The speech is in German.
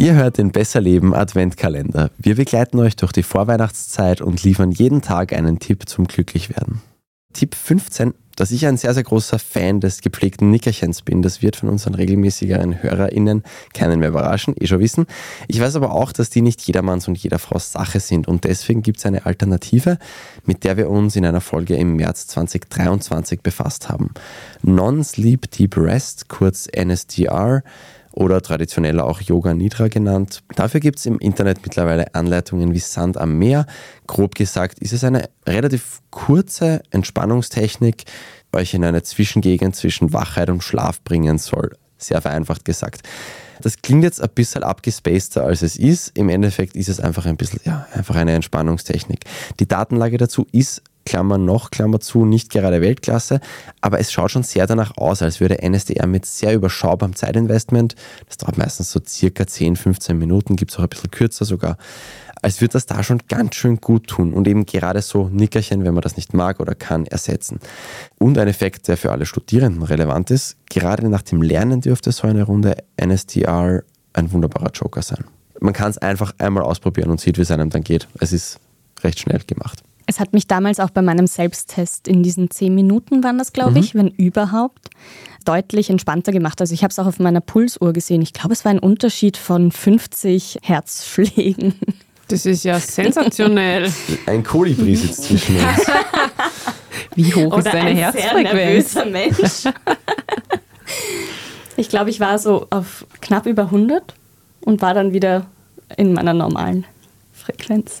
Ihr hört den Besser Leben Adventkalender. Wir begleiten euch durch die Vorweihnachtszeit und liefern jeden Tag einen Tipp zum Glücklichwerden. Tipp 15, dass ich ein sehr, sehr großer Fan des gepflegten Nickerchens bin. Das wird von unseren regelmäßigeren HörerInnen keinen mehr überraschen, eh schon wissen. Ich weiß aber auch, dass die nicht jedermanns und jeder Frau Sache sind und deswegen gibt es eine Alternative, mit der wir uns in einer Folge im März 2023 befasst haben. Non-Sleep Deep Rest, kurz NSDR, oder traditionell auch Yoga Nidra genannt. Dafür gibt es im Internet mittlerweile Anleitungen wie Sand am Meer. Grob gesagt ist es eine relativ kurze Entspannungstechnik, euch in eine Zwischengegend zwischen Wachheit und Schlaf bringen soll. Sehr vereinfacht gesagt. Das klingt jetzt ein bisschen abgespaceter als es ist. Im Endeffekt ist es einfach ein bisschen, ja, einfach eine Entspannungstechnik. Die Datenlage dazu ist Klammer noch, Klammer zu, nicht gerade Weltklasse, aber es schaut schon sehr danach aus, als würde NSDR mit sehr überschaubarem Zeitinvestment, das dauert meistens so circa 10, 15 Minuten, gibt es auch ein bisschen kürzer sogar, als würde das da schon ganz schön gut tun und eben gerade so Nickerchen, wenn man das nicht mag oder kann, ersetzen. Und ein Effekt, der für alle Studierenden relevant ist, gerade nach dem Lernen dürfte so eine Runde NSDR ein wunderbarer Joker sein. Man kann es einfach einmal ausprobieren und sieht, wie es einem dann geht. Es ist recht schnell gemacht. Es hat mich damals auch bei meinem Selbsttest in diesen zehn Minuten waren das, glaube mhm. ich, wenn überhaupt, deutlich entspannter gemacht. Also ich habe es auch auf meiner Pulsuhr gesehen. Ich glaube, es war ein Unterschied von 50 Herzschlägen. Das ist ja sensationell. Ein Kolibri sitzt zwischen uns. Wie hoch Oder ist deine ein Herzfrequenz? Sehr nervöser Mensch. ich glaube, ich war so auf knapp über 100 und war dann wieder in meiner normalen Frequenz.